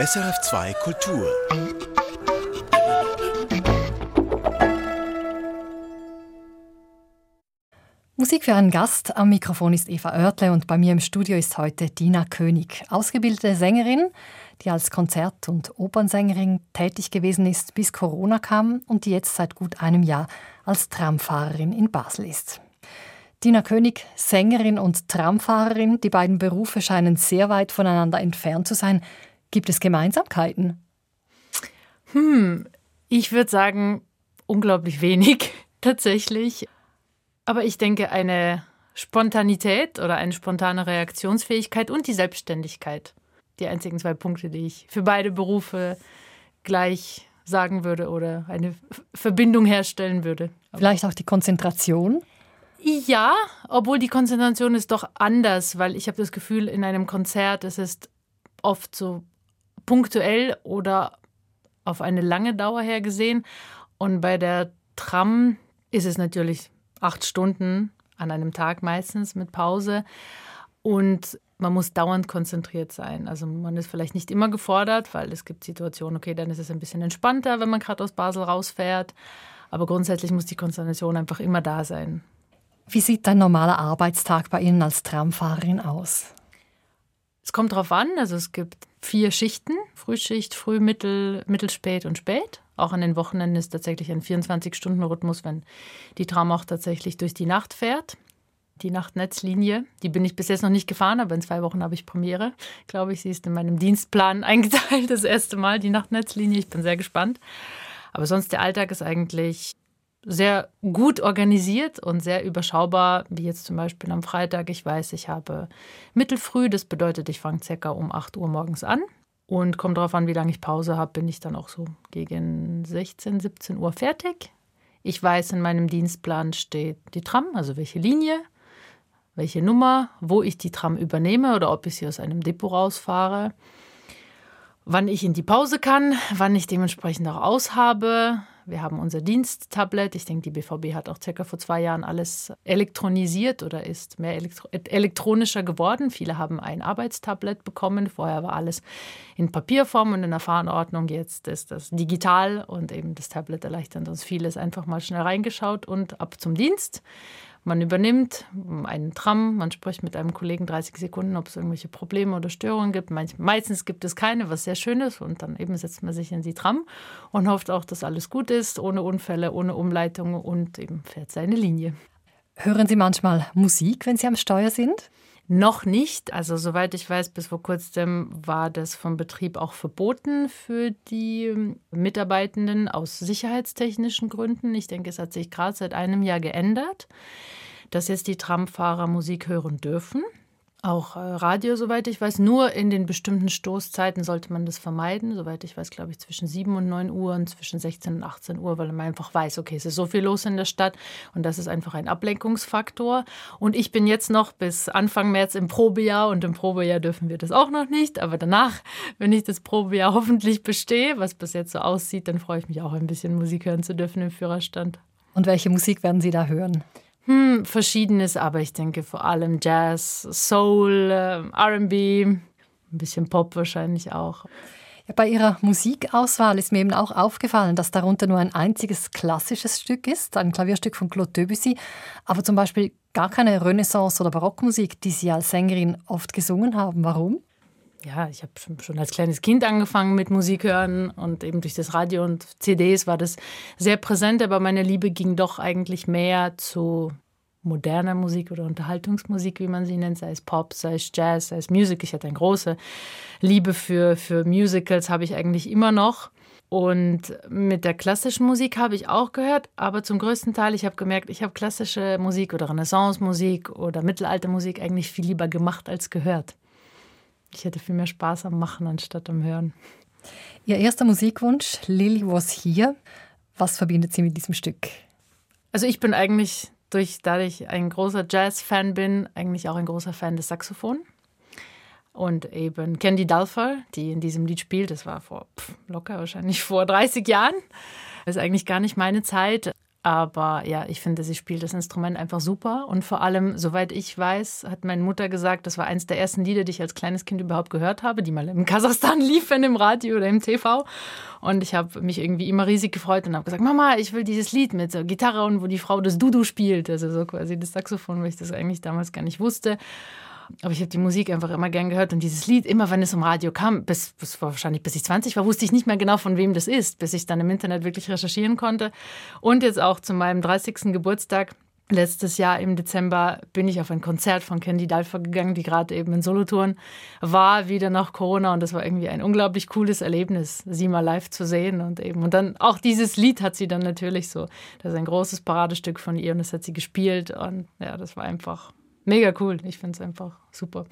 SRF2 Kultur. Musik für einen Gast. Am Mikrofon ist Eva Oertle und bei mir im Studio ist heute Dina König, ausgebildete Sängerin, die als Konzert- und Opernsängerin tätig gewesen ist, bis Corona kam und die jetzt seit gut einem Jahr als Tramfahrerin in Basel ist. Dina König, Sängerin und Tramfahrerin, die beiden Berufe scheinen sehr weit voneinander entfernt zu sein. Gibt es Gemeinsamkeiten? Hm, ich würde sagen, unglaublich wenig tatsächlich. Aber ich denke, eine Spontanität oder eine spontane Reaktionsfähigkeit und die Selbstständigkeit. Die einzigen zwei Punkte, die ich für beide Berufe gleich sagen würde oder eine Verbindung herstellen würde. Vielleicht auch die Konzentration? Ja, obwohl die Konzentration ist doch anders, weil ich habe das Gefühl, in einem Konzert es ist oft so punktuell oder auf eine lange Dauer her gesehen. Und bei der Tram ist es natürlich acht Stunden an einem Tag meistens mit Pause. Und man muss dauernd konzentriert sein. Also man ist vielleicht nicht immer gefordert, weil es gibt Situationen, okay, dann ist es ein bisschen entspannter, wenn man gerade aus Basel rausfährt. Aber grundsätzlich muss die Konzentration einfach immer da sein. Wie sieht ein normaler Arbeitstag bei Ihnen als Tramfahrerin aus? Es kommt darauf an, also es gibt vier Schichten, Frühschicht, Früh, Mittel, Mittelspät und Spät. Auch an den Wochenenden ist tatsächlich ein 24-Stunden-Rhythmus, wenn die Tram auch tatsächlich durch die Nacht fährt. Die Nachtnetzlinie, die bin ich bis jetzt noch nicht gefahren, aber in zwei Wochen habe ich Premiere. Glaube ich, sie ist in meinem Dienstplan eingeteilt, das erste Mal, die Nachtnetzlinie. Ich bin sehr gespannt. Aber sonst der Alltag ist eigentlich sehr gut organisiert und sehr überschaubar, wie jetzt zum Beispiel am Freitag. Ich weiß, ich habe mittelfrüh, das bedeutet, ich fange circa um 8 Uhr morgens an und kommt darauf an, wie lange ich Pause habe, bin ich dann auch so gegen 16, 17 Uhr fertig. Ich weiß, in meinem Dienstplan steht die Tram, also welche Linie, welche Nummer, wo ich die Tram übernehme oder ob ich sie aus einem Depot rausfahre, wann ich in die Pause kann, wann ich dementsprechend auch aushabe, wir haben unser Diensttablet. Ich denke, die BVB hat auch circa vor zwei Jahren alles elektronisiert oder ist mehr elektro elektronischer geworden. Viele haben ein Arbeitstablet bekommen. Vorher war alles in Papierform und in der Fahrordnung. Jetzt ist das digital und eben das Tablet erleichtert uns vieles. Einfach mal schnell reingeschaut und ab zum Dienst. Man übernimmt einen Tram, man spricht mit einem Kollegen 30 Sekunden, ob es irgendwelche Probleme oder Störungen gibt. meistens gibt es keine, was sehr schön ist. Und dann eben setzt man sich in die Tram und hofft auch, dass alles gut ist, ohne Unfälle, ohne Umleitung und eben fährt seine Linie. Hören Sie manchmal Musik, wenn Sie am Steuer sind? Noch nicht. Also soweit ich weiß, bis vor kurzem war das vom Betrieb auch verboten für die ähm, Mitarbeitenden aus sicherheitstechnischen Gründen. Ich denke, es hat sich gerade seit einem Jahr geändert, dass jetzt die Tramfahrer Musik hören dürfen. Auch äh, Radio, soweit ich weiß, nur in den bestimmten Stoßzeiten sollte man das vermeiden. Soweit ich weiß, glaube ich, zwischen 7 und 9 Uhr und zwischen 16 und 18 Uhr, weil man einfach weiß, okay, es ist so viel los in der Stadt und das ist einfach ein Ablenkungsfaktor. Und ich bin jetzt noch bis Anfang März im Probejahr und im Probejahr dürfen wir das auch noch nicht. Aber danach, wenn ich das Probejahr hoffentlich bestehe, was bis jetzt so aussieht, dann freue ich mich auch ein bisschen Musik hören zu dürfen im Führerstand. Und welche Musik werden Sie da hören? Hm, verschiedenes, aber ich denke vor allem Jazz, Soul, äh, RB, ein bisschen Pop wahrscheinlich auch. Ja, bei Ihrer Musikauswahl ist mir eben auch aufgefallen, dass darunter nur ein einziges klassisches Stück ist, ein Klavierstück von Claude Debussy, aber zum Beispiel gar keine Renaissance- oder Barockmusik, die Sie als Sängerin oft gesungen haben. Warum? Ja, ich habe schon als kleines Kind angefangen mit Musik hören und eben durch das Radio und CDs war das sehr präsent, aber meine Liebe ging doch eigentlich mehr zu moderner Musik oder Unterhaltungsmusik, wie man sie nennt, sei es Pop, sei es Jazz, sei es Musik. Ich hatte eine große Liebe für, für Musicals, habe ich eigentlich immer noch. Und mit der klassischen Musik habe ich auch gehört, aber zum größten Teil, ich habe gemerkt, ich habe klassische Musik oder Renaissance-Musik oder Mittelalter-Musik eigentlich viel lieber gemacht als gehört. Ich hätte viel mehr Spaß am Machen anstatt am Hören. Ihr erster Musikwunsch, Lily Was Here. Was verbindet sie mit diesem Stück? Also ich bin eigentlich, durch, da ich ein großer Jazz-Fan bin, eigentlich auch ein großer Fan des Saxophon. Und eben Candy Dulfer, die in diesem Lied spielt, das war vor pff, locker wahrscheinlich vor 30 Jahren. Das ist eigentlich gar nicht meine Zeit. Aber ja, ich finde, sie spielt das Instrument einfach super. Und vor allem, soweit ich weiß, hat meine Mutter gesagt, das war eines der ersten Lieder, die ich als kleines Kind überhaupt gehört habe, die mal in Kasachstan liefen im Radio oder im TV. Und ich habe mich irgendwie immer riesig gefreut und habe gesagt, Mama, ich will dieses Lied mit so Gitarre und wo die Frau das Dudu spielt, also so quasi das Saxophon, weil ich das eigentlich damals gar nicht wusste. Aber ich habe die Musik einfach immer gern gehört und dieses Lied, immer wenn es im Radio kam, bis, bis wahrscheinlich bis ich 20 war, wusste ich nicht mehr genau, von wem das ist, bis ich dann im Internet wirklich recherchieren konnte. Und jetzt auch zu meinem 30. Geburtstag Letztes Jahr im Dezember bin ich auf ein Konzert von Candy Dalfer gegangen, die gerade eben in Solothurn war, wieder nach Corona. Und das war irgendwie ein unglaublich cooles Erlebnis, sie mal live zu sehen. Und eben, und dann auch dieses Lied hat sie dann natürlich so. Das ist ein großes Paradestück von ihr und das hat sie gespielt. Und ja, das war einfach mega cool. Ich finde es einfach super.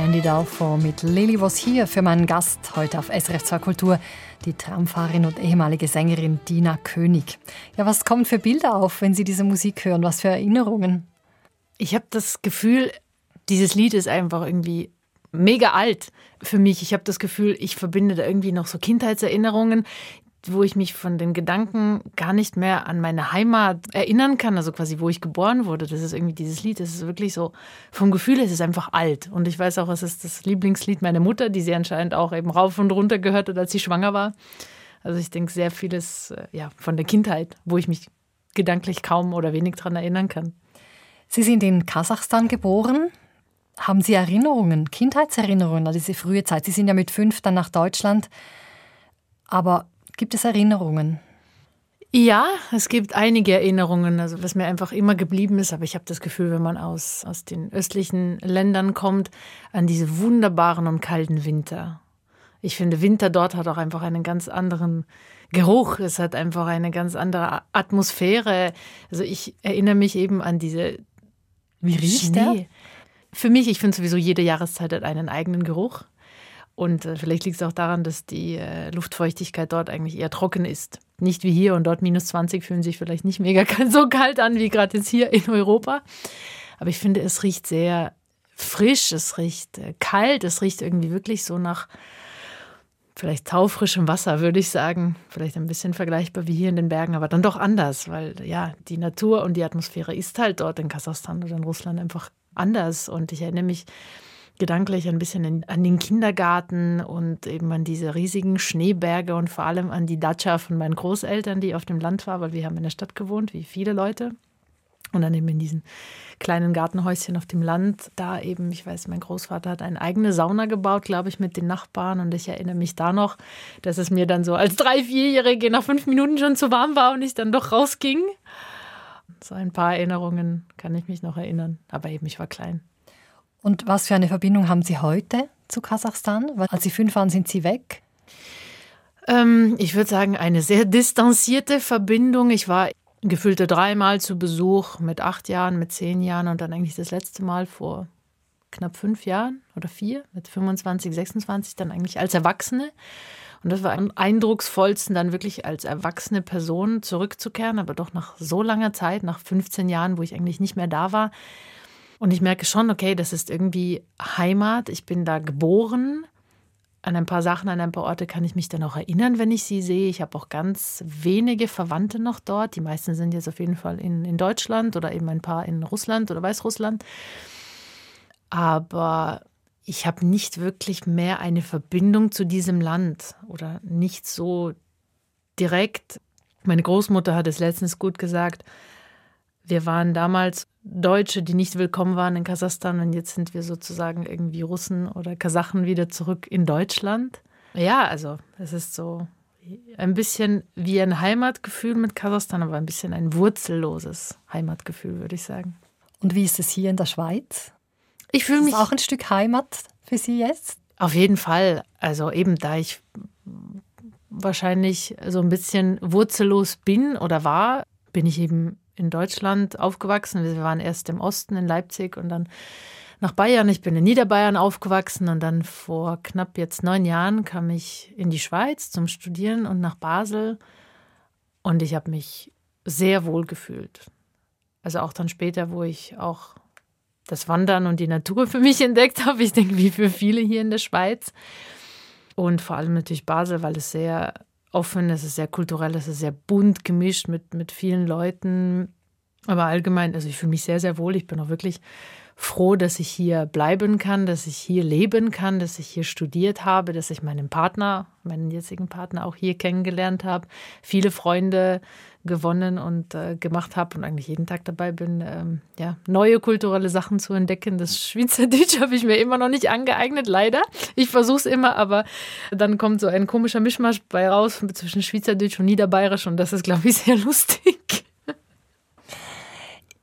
Candy Dalfor mit Lily was hier für meinen Gast heute auf SRF 2 Kultur, die Tramfahrerin und ehemalige Sängerin Dina König. Ja, was kommen für Bilder auf, wenn Sie diese Musik hören? Was für Erinnerungen? Ich habe das Gefühl, dieses Lied ist einfach irgendwie mega alt für mich. Ich habe das Gefühl, ich verbinde da irgendwie noch so Kindheitserinnerungen wo ich mich von den Gedanken gar nicht mehr an meine Heimat erinnern kann, also quasi wo ich geboren wurde. Das ist irgendwie dieses Lied, das ist wirklich so, vom Gefühl es ist einfach alt. Und ich weiß auch, es ist das Lieblingslied meiner Mutter, die sie anscheinend auch eben rauf und runter gehört hat, als sie schwanger war. Also ich denke sehr vieles äh, ja, von der Kindheit, wo ich mich gedanklich kaum oder wenig daran erinnern kann. Sie sind in Kasachstan geboren. Haben Sie Erinnerungen, Kindheitserinnerungen an diese frühe Zeit? Sie sind ja mit fünf dann nach Deutschland. Aber Gibt es Erinnerungen? Ja, es gibt einige Erinnerungen, also was mir einfach immer geblieben ist, aber ich habe das Gefühl, wenn man aus, aus den östlichen Ländern kommt, an diese wunderbaren und kalten Winter. Ich finde, Winter dort hat auch einfach einen ganz anderen Geruch, es hat einfach eine ganz andere Atmosphäre. Also ich erinnere mich eben an diese Wie riecht Schnee. Der? Für mich, ich finde sowieso, jede Jahreszeit hat einen eigenen Geruch. Und äh, vielleicht liegt es auch daran, dass die äh, Luftfeuchtigkeit dort eigentlich eher trocken ist. Nicht wie hier und dort minus 20 fühlen sich vielleicht nicht mega so kalt an wie gerade jetzt hier in Europa. Aber ich finde, es riecht sehr frisch, es riecht äh, kalt, es riecht irgendwie wirklich so nach vielleicht taufrischem Wasser, würde ich sagen. Vielleicht ein bisschen vergleichbar wie hier in den Bergen, aber dann doch anders, weil ja, die Natur und die Atmosphäre ist halt dort in Kasachstan oder in Russland einfach anders. Und ich erinnere mich, gedanklich ein bisschen in, an den Kindergarten und eben an diese riesigen Schneeberge und vor allem an die Datscha von meinen Großeltern, die auf dem Land war, weil wir haben in der Stadt gewohnt, wie viele Leute. Und dann eben in diesen kleinen Gartenhäuschen auf dem Land, da eben, ich weiß, mein Großvater hat eine eigene Sauna gebaut, glaube ich, mit den Nachbarn. Und ich erinnere mich da noch, dass es mir dann so als drei, vierjährige nach fünf Minuten schon zu warm war und ich dann doch rausging. So ein paar Erinnerungen kann ich mich noch erinnern. Aber eben, ich war klein. Und was für eine Verbindung haben Sie heute zu Kasachstan? Weil als Sie fünf waren, sind Sie weg. Ähm, ich würde sagen, eine sehr distanzierte Verbindung. Ich war gefühlte dreimal zu Besuch mit acht Jahren, mit zehn Jahren und dann eigentlich das letzte Mal vor knapp fünf Jahren oder vier, mit 25, 26, dann eigentlich als Erwachsene. Und das war am eindrucksvollsten, dann wirklich als erwachsene Person zurückzukehren, aber doch nach so langer Zeit, nach 15 Jahren, wo ich eigentlich nicht mehr da war, und ich merke schon, okay, das ist irgendwie Heimat. Ich bin da geboren. An ein paar Sachen, an ein paar Orte kann ich mich dann auch erinnern, wenn ich sie sehe. Ich habe auch ganz wenige Verwandte noch dort. Die meisten sind jetzt auf jeden Fall in, in Deutschland oder eben ein paar in Russland oder Weißrussland. Aber ich habe nicht wirklich mehr eine Verbindung zu diesem Land oder nicht so direkt. Meine Großmutter hat es letztens gut gesagt. Wir waren damals Deutsche, die nicht willkommen waren in Kasachstan und jetzt sind wir sozusagen irgendwie Russen oder Kasachen wieder zurück in Deutschland. Ja, also es ist so ein bisschen wie ein Heimatgefühl mit Kasachstan, aber ein bisschen ein wurzelloses Heimatgefühl, würde ich sagen. Und wie ist es hier in der Schweiz? Ich fühle mich auch ein Stück Heimat für Sie jetzt. Auf jeden Fall. Also eben da ich wahrscheinlich so ein bisschen wurzellos bin oder war, bin ich eben in Deutschland aufgewachsen. Wir waren erst im Osten in Leipzig und dann nach Bayern. Ich bin in Niederbayern aufgewachsen und dann vor knapp jetzt neun Jahren kam ich in die Schweiz zum Studieren und nach Basel. Und ich habe mich sehr wohl gefühlt. Also auch dann später, wo ich auch das Wandern und die Natur für mich entdeckt habe. Ich denke, wie für viele hier in der Schweiz. Und vor allem natürlich Basel, weil es sehr offen, es ist sehr kulturell, es ist sehr bunt gemischt mit, mit vielen Leuten. Aber allgemein, also ich fühle mich sehr, sehr wohl. Ich bin auch wirklich froh, dass ich hier bleiben kann, dass ich hier leben kann, dass ich hier studiert habe, dass ich meinen Partner, meinen jetzigen Partner auch hier kennengelernt habe, viele Freunde gewonnen und äh, gemacht habe und eigentlich jeden Tag dabei bin, ähm, ja, neue kulturelle Sachen zu entdecken. Das Schweizerdeutsch habe ich mir immer noch nicht angeeignet, leider. Ich versuche es immer, aber dann kommt so ein komischer Mischmasch bei raus zwischen Schweizerdeutsch und Niederbayerisch und das ist, glaube ich, sehr lustig.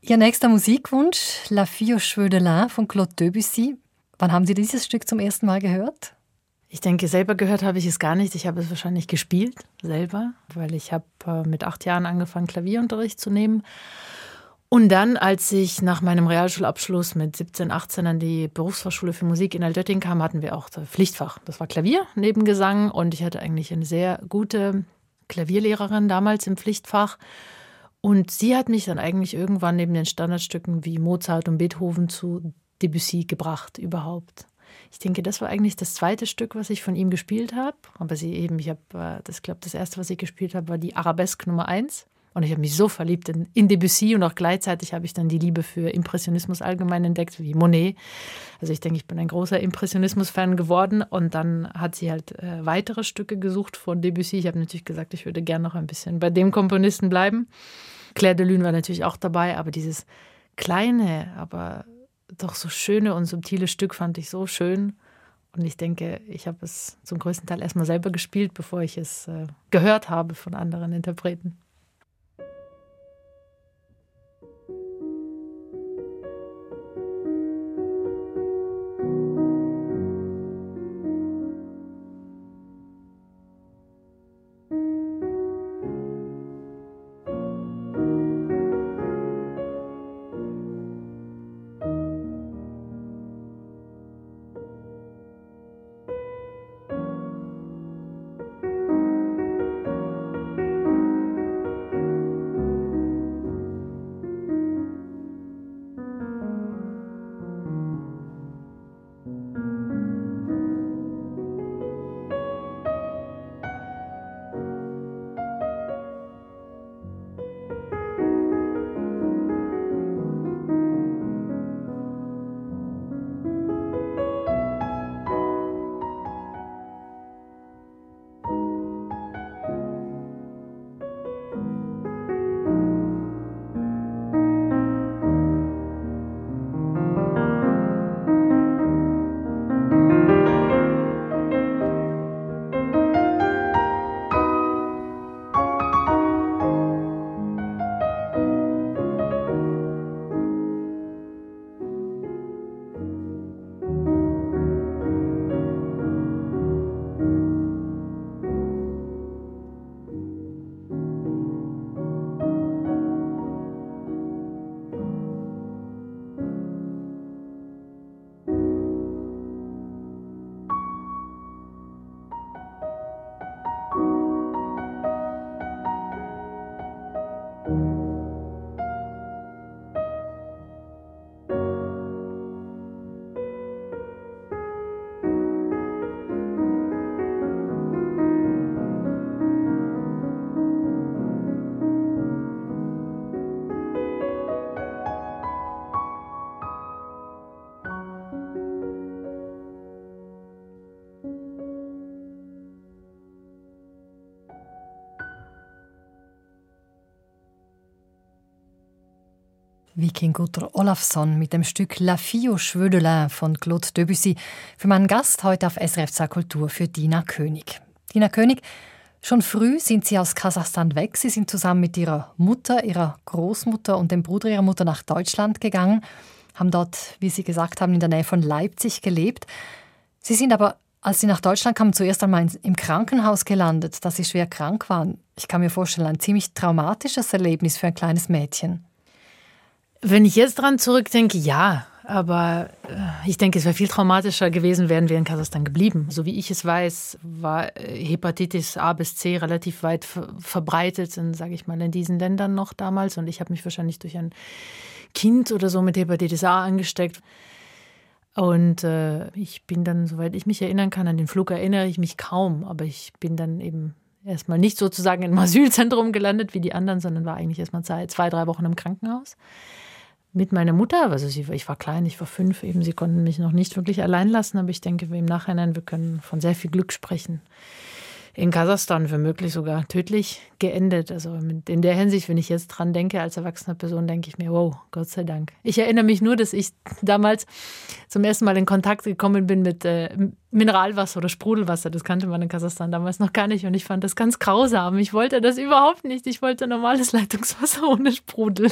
Ihr nächster Musikwunsch, La Fille aux Cheveux de Lin von Claude Debussy. Wann haben Sie dieses Stück zum ersten Mal gehört? Ich denke, selber gehört habe ich es gar nicht. Ich habe es wahrscheinlich gespielt selber, weil ich habe äh, mit acht Jahren angefangen, Klavierunterricht zu nehmen. Und dann, als ich nach meinem Realschulabschluss mit 17, 18 an die Berufsfachschule für Musik in Altötting kam, hatten wir auch das Pflichtfach. Das war Klavier neben Gesang und ich hatte eigentlich eine sehr gute Klavierlehrerin damals im Pflichtfach. Und sie hat mich dann eigentlich irgendwann neben den Standardstücken wie Mozart und Beethoven zu Debussy gebracht überhaupt. Ich denke, das war eigentlich das zweite Stück, was ich von ihm gespielt habe. Aber sie eben, ich habe, äh, das glaube, das erste, was ich gespielt habe, war die Arabesque Nummer 1. Und ich habe mich so verliebt in, in Debussy und auch gleichzeitig habe ich dann die Liebe für Impressionismus allgemein entdeckt, wie Monet. Also ich denke, ich bin ein großer Impressionismus-Fan geworden. Und dann hat sie halt äh, weitere Stücke gesucht von Debussy. Ich habe natürlich gesagt, ich würde gerne noch ein bisschen bei dem Komponisten bleiben. Claire de Lune war natürlich auch dabei, aber dieses kleine, aber doch so schöne und subtile Stück fand ich so schön. Und ich denke, ich habe es zum größten Teil erstmal selber gespielt, bevor ich es äh, gehört habe von anderen Interpreten. Viking-Gutter Olafsson mit dem Stück La Fille au Cheveux de Lin von Claude Debussy für meinen Gast heute auf SRF 2 Kultur für Dina König. Dina König, schon früh sind Sie aus Kasachstan weg. Sie sind zusammen mit Ihrer Mutter, Ihrer Großmutter und dem Bruder Ihrer Mutter nach Deutschland gegangen, haben dort, wie Sie gesagt haben, in der Nähe von Leipzig gelebt. Sie sind aber, als Sie nach Deutschland kamen, zuerst einmal im Krankenhaus gelandet, da Sie schwer krank waren. Ich kann mir vorstellen, ein ziemlich traumatisches Erlebnis für ein kleines Mädchen. Wenn ich jetzt dran zurückdenke, ja. Aber äh, ich denke, es wäre viel traumatischer gewesen, wären wir in Kasachstan geblieben. So wie ich es weiß, war äh, Hepatitis A bis C relativ weit verbreitet, sage ich mal, in diesen Ländern noch damals. Und ich habe mich wahrscheinlich durch ein Kind oder so mit Hepatitis A angesteckt. Und äh, ich bin dann, soweit ich mich erinnern kann, an den Flug erinnere ich mich kaum. Aber ich bin dann eben erstmal nicht sozusagen im Asylzentrum gelandet wie die anderen, sondern war eigentlich erstmal zwei, zwei drei Wochen im Krankenhaus mit meiner Mutter. Also sie, ich war klein, ich war fünf, eben sie konnten mich noch nicht wirklich allein lassen, aber ich denke im Nachhinein, wir können von sehr viel Glück sprechen. In Kasachstan womöglich sogar tödlich geendet. Also in der Hinsicht, wenn ich jetzt dran denke, als erwachsene Person, denke ich mir, wow, Gott sei Dank. Ich erinnere mich nur, dass ich damals zum ersten Mal in Kontakt gekommen bin mit äh, Mineralwasser oder Sprudelwasser. Das kannte man in Kasachstan damals noch gar nicht und ich fand das ganz grausam. Ich wollte das überhaupt nicht. Ich wollte normales Leitungswasser ohne Sprudel.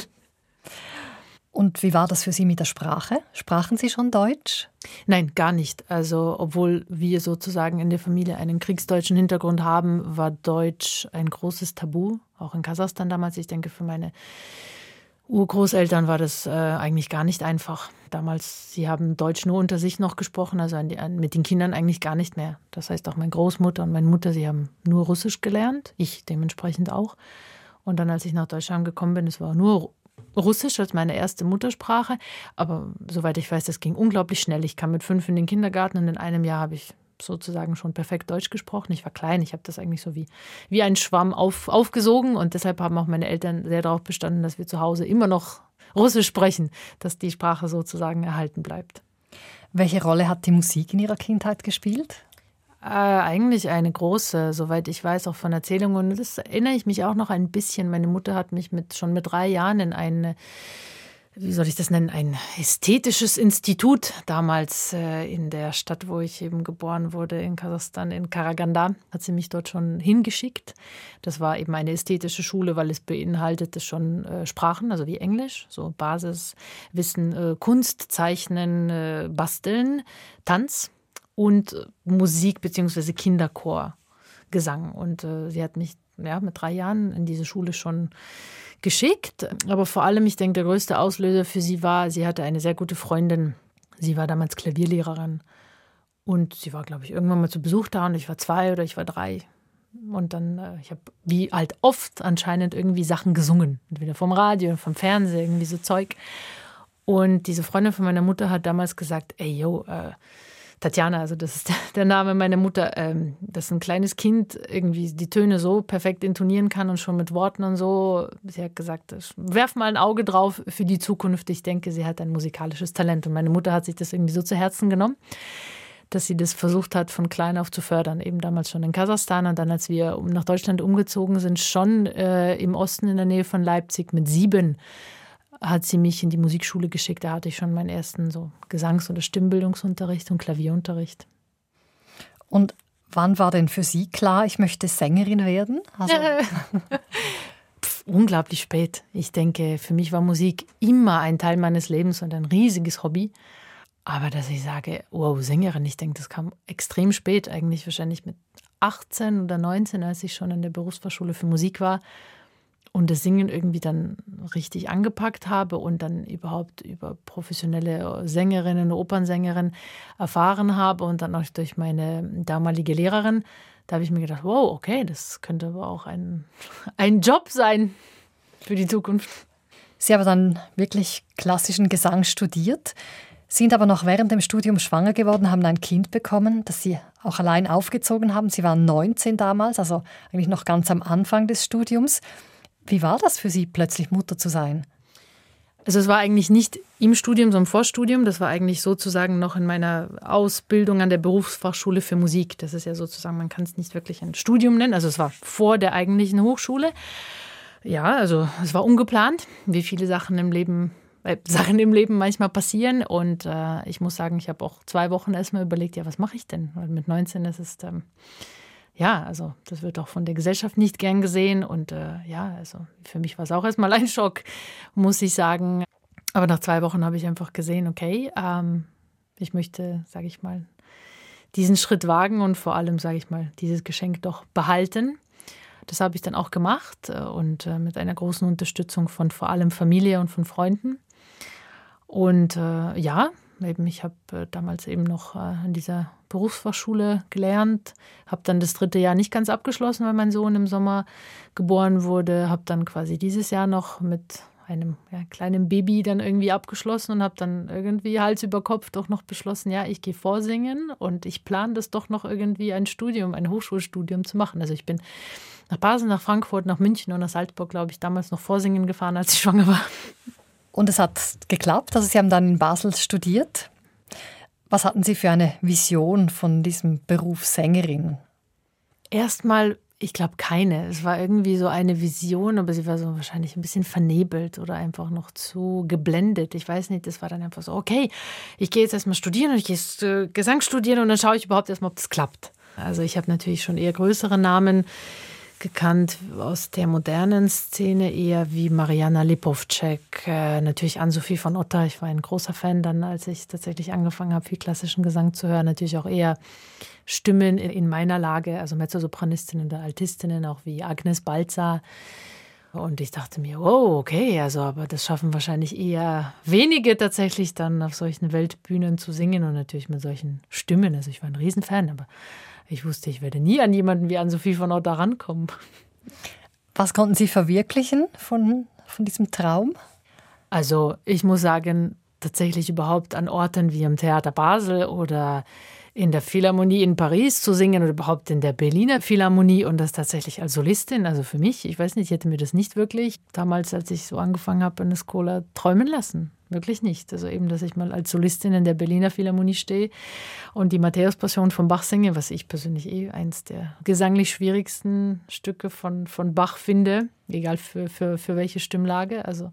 Und wie war das für Sie mit der Sprache? Sprachen Sie schon Deutsch? Nein, gar nicht. Also, obwohl wir sozusagen in der Familie einen kriegsdeutschen Hintergrund haben, war Deutsch ein großes Tabu, auch in Kasachstan damals. Ich denke, für meine Urgroßeltern war das äh, eigentlich gar nicht einfach. Damals, sie haben Deutsch nur unter sich noch gesprochen, also mit den Kindern eigentlich gar nicht mehr. Das heißt, auch meine Großmutter und meine Mutter, sie haben nur Russisch gelernt, ich dementsprechend auch. Und dann, als ich nach Deutschland gekommen bin, es war nur Russisch als meine erste Muttersprache. Aber soweit ich weiß, das ging unglaublich schnell. Ich kam mit fünf in den Kindergarten und in einem Jahr habe ich sozusagen schon perfekt Deutsch gesprochen. Ich war klein, ich habe das eigentlich so wie, wie ein Schwamm auf, aufgesogen und deshalb haben auch meine Eltern sehr darauf bestanden, dass wir zu Hause immer noch Russisch sprechen, dass die Sprache sozusagen erhalten bleibt. Welche Rolle hat die Musik in Ihrer Kindheit gespielt? Äh, eigentlich eine große, soweit ich weiß, auch von Erzählungen. Und das erinnere ich mich auch noch ein bisschen. Meine Mutter hat mich mit, schon mit drei Jahren in eine wie soll ich das nennen, ein ästhetisches Institut damals äh, in der Stadt, wo ich eben geboren wurde, in Kasachstan, in Karaganda, hat sie mich dort schon hingeschickt. Das war eben eine ästhetische Schule, weil es beinhaltete schon äh, Sprachen, also wie Englisch, so Basiswissen, äh, Kunst, Zeichnen, äh, Basteln, Tanz und Musik bzw. Kinderchor, Gesang. Und äh, sie hat mich ja, mit drei Jahren in diese Schule schon geschickt. Aber vor allem, ich denke, der größte Auslöser für sie war, sie hatte eine sehr gute Freundin. Sie war damals Klavierlehrerin. Und sie war, glaube ich, irgendwann mal zu Besuch da und ich war zwei oder ich war drei. Und dann, äh, ich habe wie halt oft anscheinend irgendwie Sachen gesungen. Entweder vom Radio, vom Fernsehen, irgendwie so Zeug. Und diese Freundin von meiner Mutter hat damals gesagt, ey, yo, äh, Tatjana, also das ist der Name meiner Mutter, ähm, dass ein kleines Kind irgendwie die Töne so perfekt intonieren kann und schon mit Worten und so. Sie hat gesagt, werf mal ein Auge drauf für die Zukunft. Ich denke, sie hat ein musikalisches Talent. Und meine Mutter hat sich das irgendwie so zu Herzen genommen, dass sie das versucht hat, von klein auf zu fördern. Eben damals schon in Kasachstan und dann, als wir nach Deutschland umgezogen sind, schon äh, im Osten in der Nähe von Leipzig mit sieben hat sie mich in die Musikschule geschickt. Da hatte ich schon meinen ersten so Gesangs- oder Stimmbildungsunterricht und Klavierunterricht. Und wann war denn für Sie klar, ich möchte Sängerin werden? Also Pff, unglaublich spät. Ich denke, für mich war Musik immer ein Teil meines Lebens und ein riesiges Hobby. Aber dass ich sage, wow, Sängerin, ich denke, das kam extrem spät, eigentlich wahrscheinlich mit 18 oder 19, als ich schon in der Berufsfachschule für Musik war und das Singen irgendwie dann richtig angepackt habe und dann überhaupt über professionelle Sängerinnen, Opernsängerinnen erfahren habe und dann auch durch meine damalige Lehrerin, da habe ich mir gedacht, wow, okay, das könnte aber auch ein, ein Job sein für die Zukunft. Sie haben dann wirklich klassischen Gesang studiert, sind aber noch während dem Studium schwanger geworden, haben ein Kind bekommen, das Sie auch allein aufgezogen haben. Sie waren 19 damals, also eigentlich noch ganz am Anfang des Studiums. Wie war das für Sie, plötzlich Mutter zu sein? Also es war eigentlich nicht im Studium, sondern Vorstudium. Das war eigentlich sozusagen noch in meiner Ausbildung an der Berufsfachschule für Musik. Das ist ja sozusagen, man kann es nicht wirklich ein Studium nennen. Also es war vor der eigentlichen Hochschule. Ja, also es war ungeplant, wie viele Sachen im Leben, äh, Sachen im Leben manchmal passieren. Und äh, ich muss sagen, ich habe auch zwei Wochen erstmal überlegt, ja, was mache ich denn? Weil mit 19 ist es ähm, ja, also das wird auch von der Gesellschaft nicht gern gesehen. Und äh, ja, also für mich war es auch erstmal ein Schock, muss ich sagen. Aber nach zwei Wochen habe ich einfach gesehen, okay, ähm, ich möchte, sage ich mal, diesen Schritt wagen und vor allem, sage ich mal, dieses Geschenk doch behalten. Das habe ich dann auch gemacht äh, und äh, mit einer großen Unterstützung von vor allem Familie und von Freunden. Und äh, ja, eben ich habe äh, damals eben noch äh, an dieser Berufsfachschule gelernt, habe dann das dritte Jahr nicht ganz abgeschlossen, weil mein Sohn im Sommer geboren wurde, habe dann quasi dieses Jahr noch mit einem ja, kleinen Baby dann irgendwie abgeschlossen und habe dann irgendwie Hals über Kopf doch noch beschlossen, ja, ich gehe vorsingen und ich plane das doch noch irgendwie ein Studium, ein Hochschulstudium zu machen. Also ich bin nach Basel, nach Frankfurt, nach München und nach Salzburg, glaube ich, damals noch vorsingen gefahren, als ich schwanger war. Und es hat geklappt, also Sie haben dann in Basel studiert. Was hatten Sie für eine Vision von diesem Beruf Sängerin? Erstmal, ich glaube keine. Es war irgendwie so eine Vision, aber sie war so wahrscheinlich ein bisschen vernebelt oder einfach noch zu geblendet. Ich weiß nicht, das war dann einfach so, okay, ich gehe jetzt erstmal studieren und ich gehe äh, Gesang studieren und dann schaue ich überhaupt erstmal, ob das klappt. Also ich habe natürlich schon eher größere Namen gekannt aus der modernen Szene, eher wie Mariana Lipovcek, äh, natürlich Ann-Sophie von Otter. Ich war ein großer Fan dann, als ich tatsächlich angefangen habe, viel klassischen Gesang zu hören. Natürlich auch eher Stimmen in, in meiner Lage, also Mezzosopranistinnen oder Altistinnen, auch wie Agnes Balzer Und ich dachte mir, wow, okay, also aber das schaffen wahrscheinlich eher wenige tatsächlich dann auf solchen Weltbühnen zu singen und natürlich mit solchen Stimmen. Also ich war ein Riesenfan, aber ich wusste, ich werde nie an jemanden wie an Sophie von Otter rankommen. Was konnten Sie verwirklichen von, von diesem Traum? Also ich muss sagen, tatsächlich überhaupt an Orten wie im Theater Basel oder in der Philharmonie in Paris zu singen oder überhaupt in der Berliner Philharmonie und das tatsächlich als Solistin. Also für mich, ich weiß nicht, ich hätte mir das nicht wirklich damals, als ich so angefangen habe in der Skola, träumen lassen. Wirklich nicht. Also eben, dass ich mal als Solistin in der Berliner Philharmonie stehe und die Matthäus-Passion von Bach singe, was ich persönlich eh eins der gesanglich schwierigsten Stücke von, von Bach finde, egal für, für, für welche Stimmlage. Also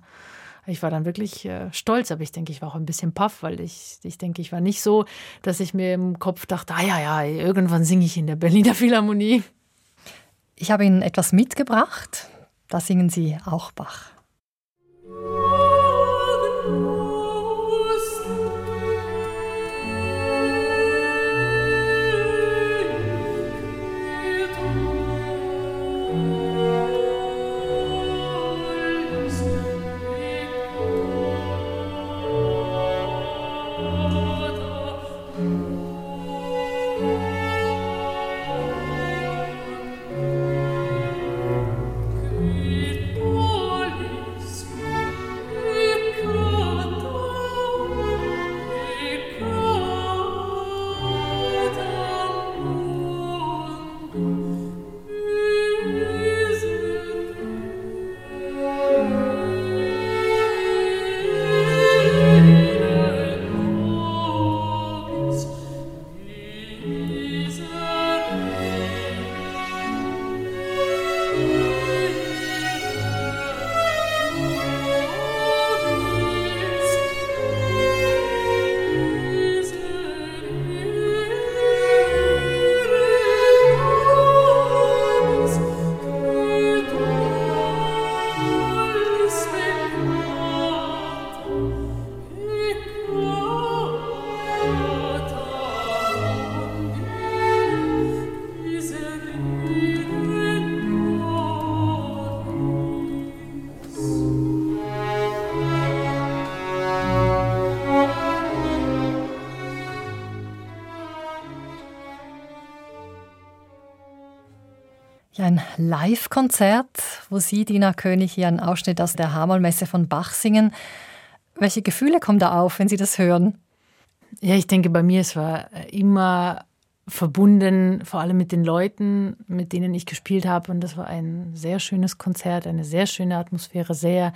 ich war dann wirklich äh, stolz, aber ich denke, ich war auch ein bisschen paff, weil ich, ich denke, ich war nicht so, dass ich mir im Kopf dachte, ah ja, ja, irgendwann singe ich in der Berliner Philharmonie. Ich habe Ihnen etwas mitgebracht. Da singen Sie auch Bach. Ein Live-Konzert, wo Sie, Dina König, hier einen Ausschnitt aus der Hamelmesse von Bach singen. Welche Gefühle kommen da auf, wenn Sie das hören? Ja, ich denke, bei mir es war immer verbunden, vor allem mit den Leuten, mit denen ich gespielt habe. Und das war ein sehr schönes Konzert, eine sehr schöne Atmosphäre, sehr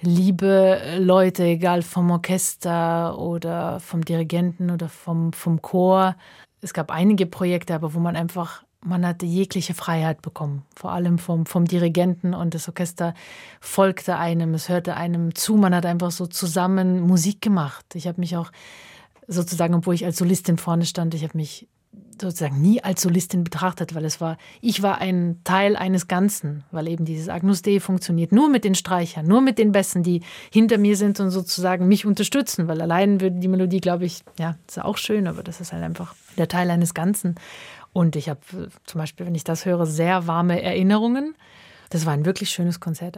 liebe Leute, egal vom Orchester oder vom Dirigenten oder vom, vom Chor. Es gab einige Projekte, aber wo man einfach man hatte jegliche Freiheit bekommen, vor allem vom, vom Dirigenten und das Orchester folgte einem, es hörte einem zu, man hat einfach so zusammen Musik gemacht. Ich habe mich auch sozusagen, obwohl ich als Solistin vorne stand, ich habe mich sozusagen nie als Solistin betrachtet, weil es war, ich war ein Teil eines Ganzen, weil eben dieses Agnus Dei funktioniert nur mit den Streichern, nur mit den Bässen, die hinter mir sind und sozusagen mich unterstützen, weil allein würde die Melodie, glaube ich, ja, ist auch schön, aber das ist halt einfach der Teil eines Ganzen. Und ich habe zum Beispiel, wenn ich das höre, sehr warme Erinnerungen. Das war ein wirklich schönes Konzert.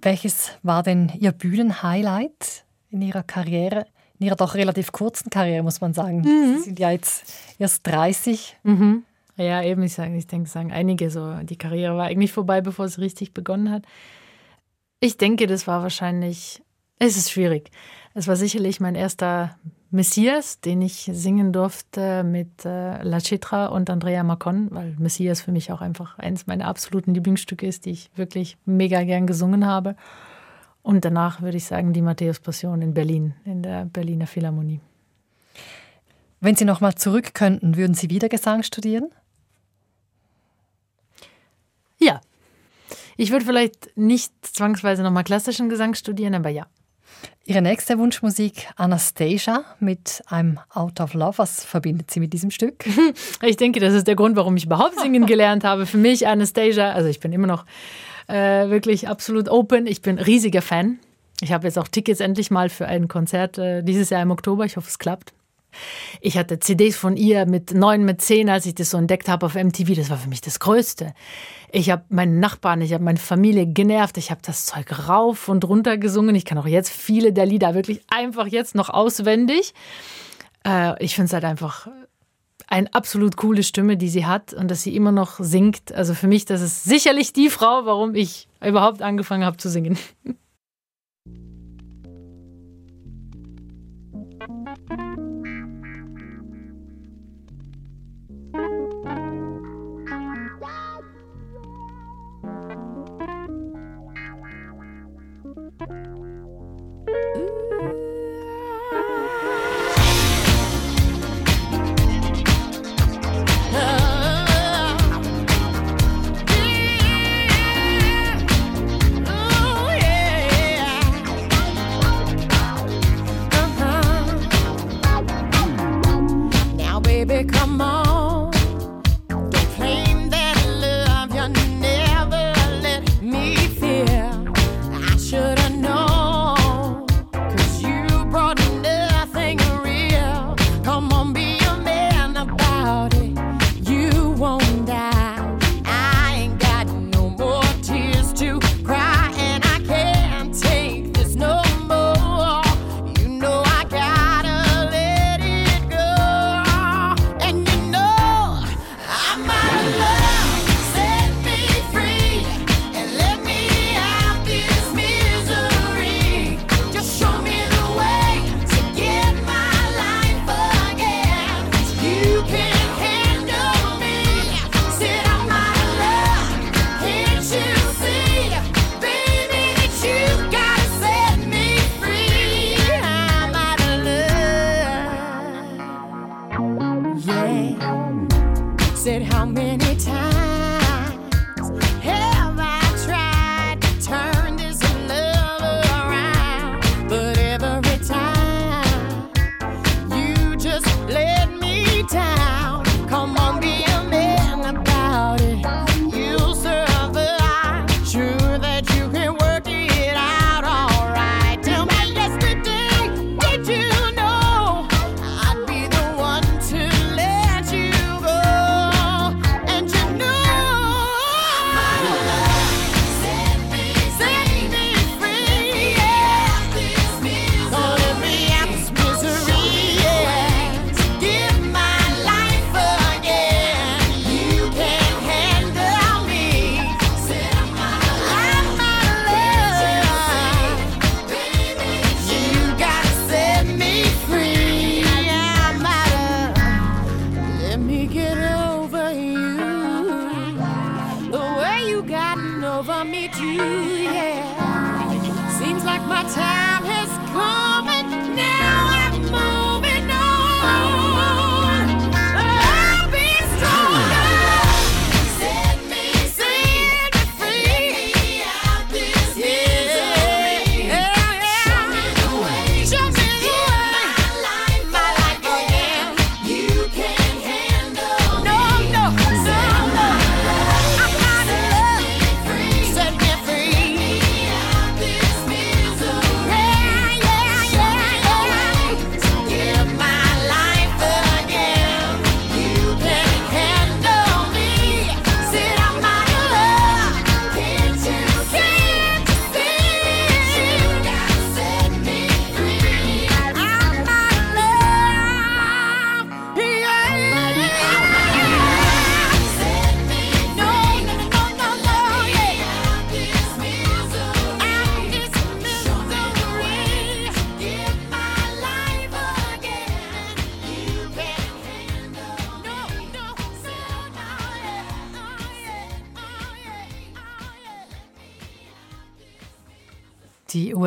Welches war denn Ihr Bühnenhighlight in Ihrer Karriere? In Ihrer doch relativ kurzen Karriere, muss man sagen. Mhm. Sie sind ja jetzt erst 30. Mhm. Ja, eben, ich, sage, ich denke, sagen einige so, die Karriere war eigentlich vorbei, bevor es richtig begonnen hat. Ich denke, das war wahrscheinlich, es ist schwierig. Es war sicherlich mein erster Messias, den ich singen durfte mit äh, La Citra und Andrea Macon, weil Messias für mich auch einfach eines meiner absoluten Lieblingsstücke ist, die ich wirklich mega gern gesungen habe. Und danach würde ich sagen die Matthäus-Passion in Berlin, in der Berliner Philharmonie. Wenn Sie nochmal zurück könnten, würden Sie wieder Gesang studieren? Ja. Ich würde vielleicht nicht zwangsweise nochmal klassischen Gesang studieren, aber ja. Ihre nächste Wunschmusik Anastasia mit einem Out of Love. Was verbindet sie mit diesem Stück? Ich denke, das ist der Grund, warum ich überhaupt singen gelernt habe. Für mich Anastasia, also ich bin immer noch äh, wirklich absolut open. Ich bin riesiger Fan. Ich habe jetzt auch Tickets endlich mal für ein Konzert äh, dieses Jahr im Oktober. Ich hoffe, es klappt. Ich hatte CDs von ihr mit neun, mit zehn, als ich das so entdeckt habe auf MTV. Das war für mich das Größte. Ich habe meinen Nachbarn, ich habe meine Familie genervt. Ich habe das Zeug rauf und runter gesungen. Ich kann auch jetzt viele der Lieder wirklich einfach jetzt noch auswendig. Äh, ich finde es halt einfach eine absolut coole Stimme, die sie hat und dass sie immer noch singt. Also für mich, das ist sicherlich die Frau, warum ich überhaupt angefangen habe zu singen.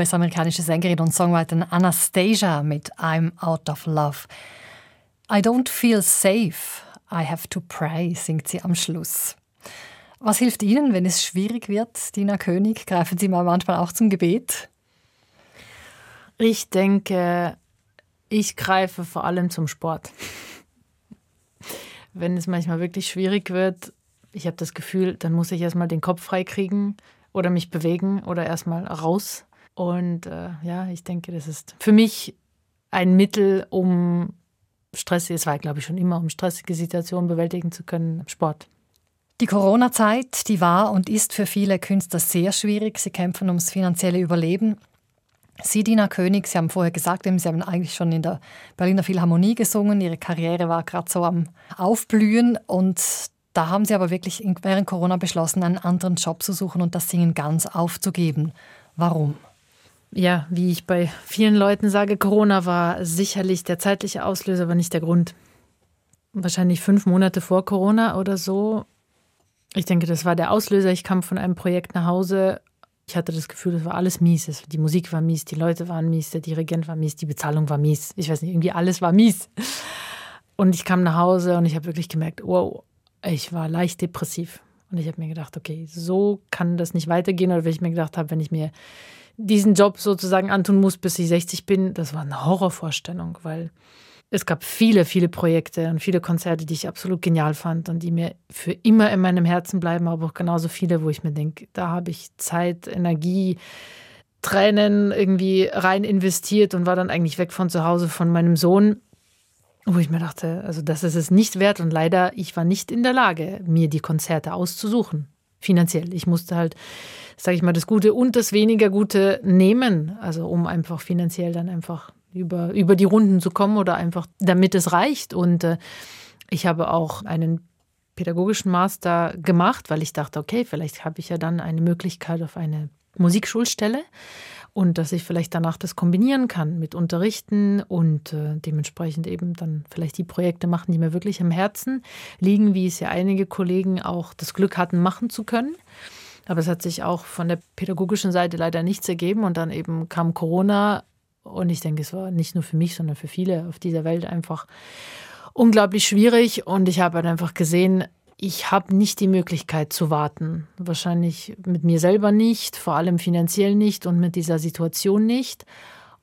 US-amerikanische Sängerin und Songwriterin Anastasia mit I'm Out of Love. I don't feel safe, I have to pray, singt sie am Schluss. Was hilft Ihnen, wenn es schwierig wird, Dina König? Greifen Sie mal manchmal auch zum Gebet? Ich denke, ich greife vor allem zum Sport. Wenn es manchmal wirklich schwierig wird, ich habe das Gefühl, dann muss ich erstmal den Kopf frei kriegen oder mich bewegen oder erstmal raus und äh, ja, ich denke, das ist für mich ein Mittel, um stressig, es war glaube ich schon immer, um stressige Situationen bewältigen zu können, Sport. Die Corona-Zeit, die war und ist für viele Künstler sehr schwierig. Sie kämpfen ums finanzielle Überleben. Sie, Dina König, Sie haben vorher gesagt, Sie haben eigentlich schon in der Berliner Philharmonie gesungen. Ihre Karriere war gerade so am Aufblühen und da haben Sie aber wirklich während Corona beschlossen, einen anderen Job zu suchen und das Singen ganz aufzugeben. Warum? Ja, wie ich bei vielen Leuten sage, Corona war sicherlich der zeitliche Auslöser, aber nicht der Grund. Wahrscheinlich fünf Monate vor Corona oder so. Ich denke, das war der Auslöser. Ich kam von einem Projekt nach Hause ich hatte das Gefühl, das war alles mies. Die Musik war mies, die Leute waren mies, der Dirigent war mies, die Bezahlung war mies. Ich weiß nicht, irgendwie alles war mies. Und ich kam nach Hause und ich habe wirklich gemerkt, wow, ich war leicht depressiv. Und ich habe mir gedacht, okay, so kann das nicht weitergehen. Oder wenn ich mir gedacht habe, wenn ich mir diesen Job sozusagen antun muss, bis ich 60 bin, das war eine Horrorvorstellung, weil es gab viele, viele Projekte und viele Konzerte, die ich absolut genial fand und die mir für immer in meinem Herzen bleiben, aber auch genauso viele, wo ich mir denke, da habe ich Zeit, Energie, Tränen irgendwie rein investiert und war dann eigentlich weg von zu Hause von meinem Sohn, wo ich mir dachte, also das ist es nicht wert und leider, ich war nicht in der Lage, mir die Konzerte auszusuchen, finanziell. Ich musste halt, sage ich mal, das Gute und das weniger Gute nehmen, also um einfach finanziell dann einfach über, über die Runden zu kommen oder einfach damit es reicht. Und äh, ich habe auch einen pädagogischen Master gemacht, weil ich dachte, okay, vielleicht habe ich ja dann eine Möglichkeit auf eine Musikschulstelle und dass ich vielleicht danach das kombinieren kann mit Unterrichten und äh, dementsprechend eben dann vielleicht die Projekte machen, die mir wirklich am Herzen liegen, wie es ja einige Kollegen auch das Glück hatten, machen zu können. Aber es hat sich auch von der pädagogischen Seite leider nichts ergeben und dann eben kam Corona und ich denke, es war nicht nur für mich, sondern für viele auf dieser Welt einfach unglaublich schwierig. Und ich habe halt einfach gesehen, ich habe nicht die Möglichkeit zu warten. Wahrscheinlich mit mir selber nicht, vor allem finanziell nicht und mit dieser Situation nicht.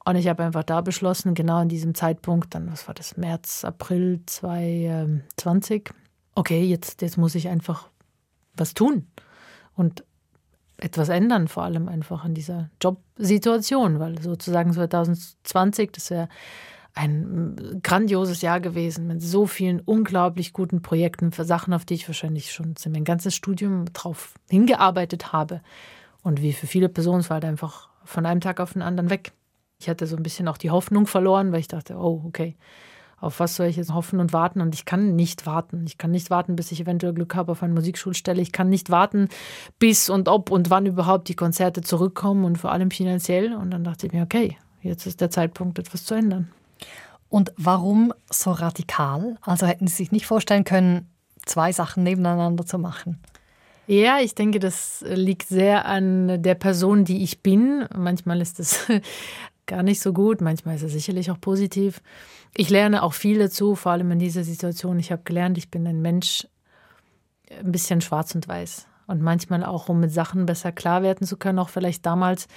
Und ich habe einfach da beschlossen, genau in diesem Zeitpunkt, dann, was war das, März, April 2020, okay, jetzt, jetzt muss ich einfach was tun. Und etwas ändern, vor allem einfach in dieser Jobsituation, weil sozusagen 2020, das wäre ein grandioses Jahr gewesen mit so vielen unglaublich guten Projekten für Sachen, auf die ich wahrscheinlich schon mein ganzes Studium drauf hingearbeitet habe. Und wie für viele Personen, es war halt einfach von einem Tag auf den anderen weg. Ich hatte so ein bisschen auch die Hoffnung verloren, weil ich dachte, oh, okay, auf was soll ich jetzt hoffen und warten? Und ich kann nicht warten. Ich kann nicht warten, bis ich eventuell Glück habe auf eine Musikschulstelle. Ich kann nicht warten, bis und ob und wann überhaupt die Konzerte zurückkommen und vor allem finanziell. Und dann dachte ich mir, okay, jetzt ist der Zeitpunkt, etwas zu ändern. Und warum so radikal? Also hätten Sie sich nicht vorstellen können, zwei Sachen nebeneinander zu machen? Ja, ich denke, das liegt sehr an der Person, die ich bin. Manchmal ist es gar nicht so gut, manchmal ist es sicherlich auch positiv. Ich lerne auch viel dazu, vor allem in dieser Situation. Ich habe gelernt, ich bin ein Mensch, ein bisschen schwarz und weiß. Und manchmal auch, um mit Sachen besser klar werden zu können, auch vielleicht damals,